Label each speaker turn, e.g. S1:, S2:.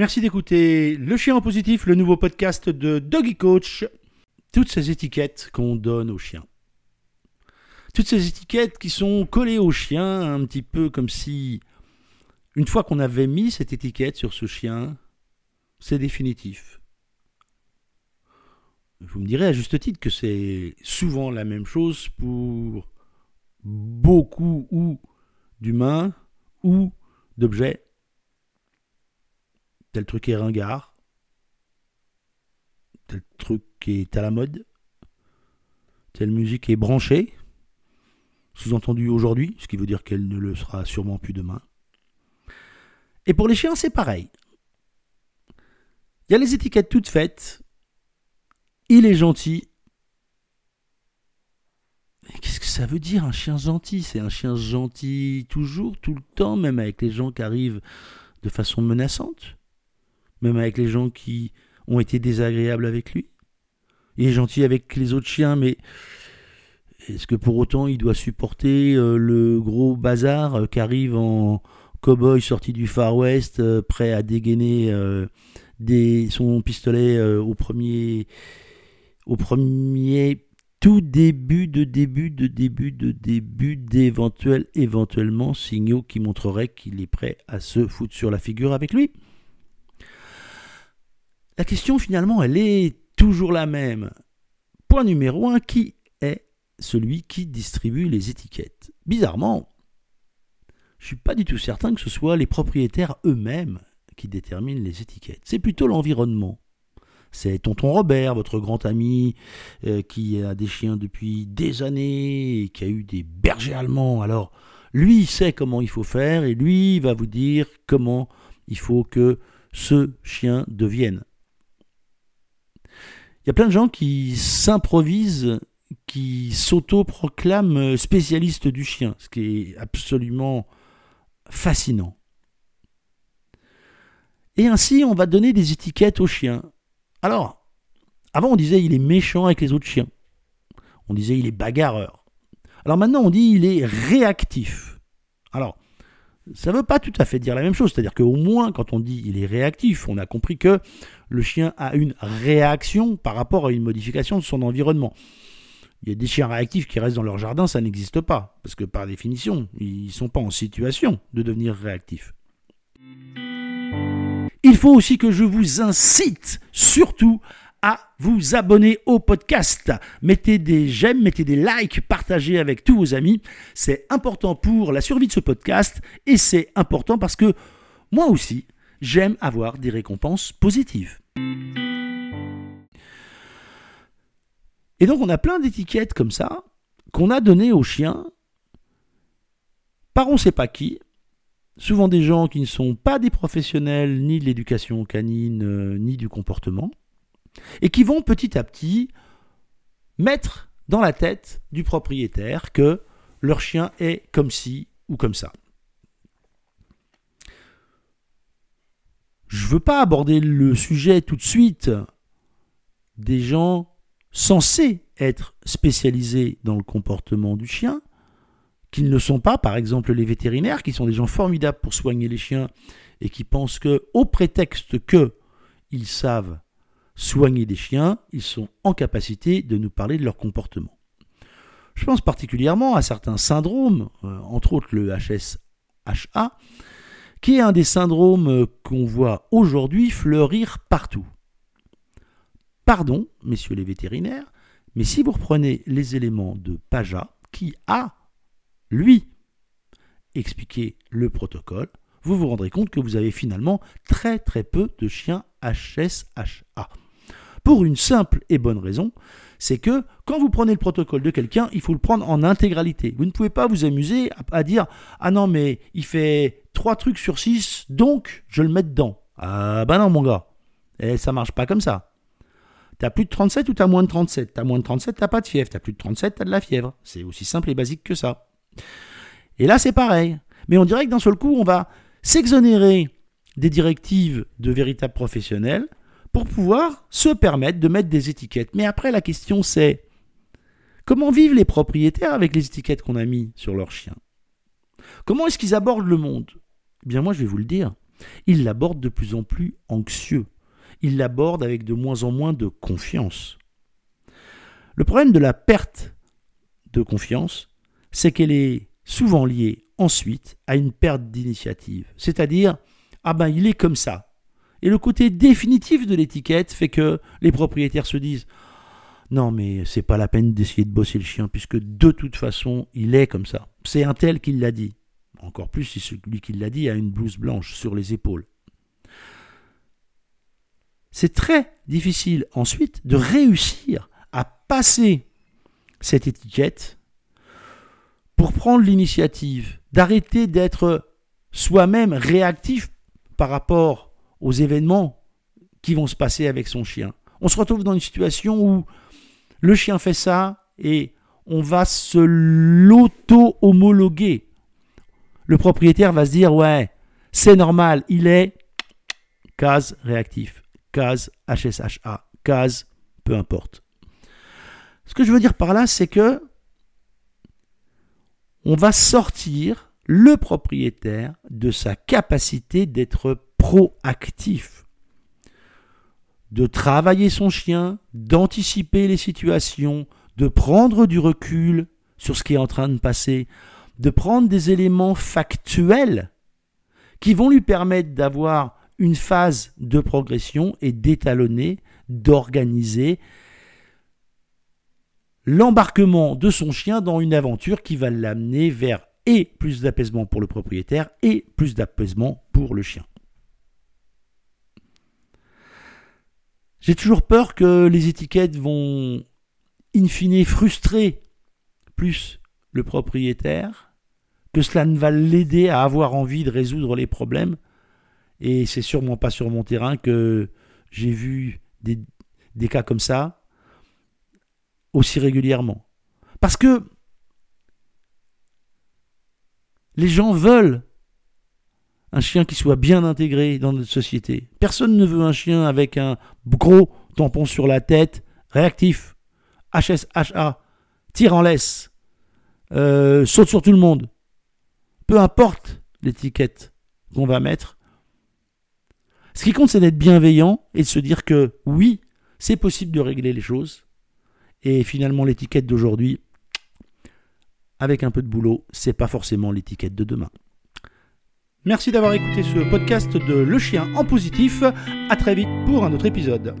S1: Merci d'écouter Le Chien en Positif, le nouveau podcast de Doggy Coach. Toutes ces étiquettes qu'on donne aux chiens. Toutes ces étiquettes qui sont collées aux chiens, un petit peu comme si, une fois qu'on avait mis cette étiquette sur ce chien, c'est définitif. Vous me direz à juste titre que c'est souvent la même chose pour beaucoup ou d'humains ou d'objets. Tel truc est ringard. Tel truc est à la mode. Telle musique est branchée. Sous-entendu aujourd'hui, ce qui veut dire qu'elle ne le sera sûrement plus demain. Et pour les chiens, c'est pareil. Il y a les étiquettes toutes faites. Il est gentil. Qu'est-ce que ça veut dire un chien gentil? C'est un chien gentil toujours, tout le temps, même avec les gens qui arrivent de façon menaçante Même avec les gens qui ont été désagréables avec lui Il est gentil avec les autres chiens, mais est-ce que pour autant il doit supporter euh, le gros bazar euh, qui arrive en cow-boy sorti du Far West, euh, prêt à dégainer son pistolet au premier au premier tout début de début de début de début d'éventuels éventuellement signaux qui montreraient qu'il est prêt à se foutre sur la figure avec lui. La question finalement, elle est toujours la même. Point numéro un, qui est celui qui distribue les étiquettes? Bizarrement, je ne suis pas du tout certain que ce soit les propriétaires eux-mêmes qui détermine les étiquettes. C'est plutôt l'environnement. C'est tonton Robert, votre grand ami, euh, qui a des chiens depuis des années et qui a eu des bergers allemands. Alors, lui, il sait comment il faut faire et lui, il va vous dire comment il faut que ce chien devienne. Il y a plein de gens qui s'improvisent, qui s'auto-proclament spécialistes du chien, ce qui est absolument fascinant. Et ainsi, on va donner des étiquettes aux chiens. Alors, avant, on disait il est méchant avec les autres chiens. On disait il est bagarreur. Alors maintenant, on dit il est réactif. Alors, ça ne veut pas tout à fait dire la même chose. C'est-à-dire qu'au moins, quand on dit il est réactif, on a compris que le chien a une réaction par rapport à une modification de son environnement. Il y a des chiens réactifs qui restent dans leur jardin, ça n'existe pas. Parce que par définition, ils ne sont pas en situation de devenir réactifs. Il faut aussi que je vous incite surtout à vous abonner au podcast. Mettez des j'aime, mettez des likes, partagez avec tous vos amis. C'est important pour la survie de ce podcast et c'est important parce que moi aussi, j'aime avoir des récompenses positives. Et donc on a plein d'étiquettes comme ça qu'on a données aux chiens par on ne sait pas qui, souvent des gens qui ne sont pas des professionnels ni de l'éducation canine euh, ni du comportement, et qui vont petit à petit mettre dans la tête du propriétaire que leur chien est comme ci ou comme ça. Je ne veux pas aborder le sujet tout de suite des gens censés être spécialisés dans le comportement du chien, qu'ils ne sont pas, par exemple les vétérinaires, qui sont des gens formidables pour soigner les chiens et qui pensent que, au prétexte que ils savent soigner des chiens, ils sont en capacité de nous parler de leur comportement. Je pense particulièrement à certains syndromes, euh, entre autres le HSHA, qui est un des syndromes euh, qu'on voit aujourd'hui fleurir partout. Pardon, messieurs les vétérinaires, mais si vous reprenez les éléments de PAJA, qui a lui expliquer le protocole, vous vous rendrez compte que vous avez finalement très très peu de chiens HSHA. Pour une simple et bonne raison, c'est que quand vous prenez le protocole de quelqu'un, il faut le prendre en intégralité. Vous ne pouvez pas vous amuser à, dire Ah non, mais il fait 3 trucs sur 6, donc je le mets dedans. Ah bah non, mon gars. Et ça marche pas comme ça. T'as plus de 37 ou t'as moins de 37 T'as moins de 37, t'as pas de fièvre. T'as plus de 37, t'as de la fièvre. C'est aussi simple et basique que ça. Et là, c'est pareil. Mais on dirait que d'un seul coup, on va s'exonérer des directives de véritables professionnels pour pouvoir se permettre de mettre des étiquettes. Mais après, la question c'est comment vivent les propriétaires avec les étiquettes qu'on a mis sur leurs chiens? Comment est-ce qu'ils abordent le monde? Eh bien, moi, je vais vous le dire. il l'aborde de plus en plus anxieux. Il l'aborde avec de moins en moins de confiance. Le problème de la perte de confiance, c'est qu'elle est souvent liée ensuite à une perte d'initiative. C'est-à-dire, ah ben il est comme ça. Et le côté définitif de l'étiquette fait que les propriétaires se disent non mais c'est pas la peine d'essayer de bosser le chien puisque de toute façon il est comme ça. C'est un tel qui l'a dit. Encore plus si celui qui l'a dit a une blouse blanche sur les épaules. C'est très difficile ensuite de réussir à passer cette étiquette pour prendre l'initiative, d'arrêter d'être soi-même réactif par rapport aux événements qui vont se passer avec son chien. On se retrouve dans une situation où le chien fait ça et on va se l'auto-homologuer. Le propriétaire va se dire ouais, c'est normal, il est case réactif, case HSHA, case peu importe. Ce que je veux dire par là, c'est que on va sortir le propriétaire de sa capacité d'être proactif, de travailler son chien, d'anticiper les situations, de prendre du recul sur ce qui est en train de passer, de prendre des éléments factuels qui vont lui permettre d'avoir une phase de progression et d'étalonner, d'organiser l'embarquement de son chien dans une aventure qui va l'amener vers et plus d'apaisement pour le propriétaire et plus d'apaisement pour le chien. J'ai toujours peur que les étiquettes vont in fine frustrer plus le propriétaire, que cela ne va l'aider à avoir envie de résoudre les problèmes. Et c'est sûrement pas sur mon terrain que j'ai vu des, des cas comme ça aussi régulièrement. Parce que les gens veulent un chien qui soit bien intégré dans notre société. Personne ne veut un chien avec un gros tampon sur la tête, réactif, HSHA, tire en laisse, euh, saute sur tout le monde. Peu importe l'étiquette qu'on va mettre. Ce qui compte, c'est d'être bienveillant et de se dire que oui, c'est possible de régler les choses. Et finalement, l'étiquette d'aujourd'hui, avec un peu de boulot, c'est pas forcément l'étiquette de demain. Merci d'avoir écouté ce podcast de Le Chien en positif. À très vite pour un autre épisode.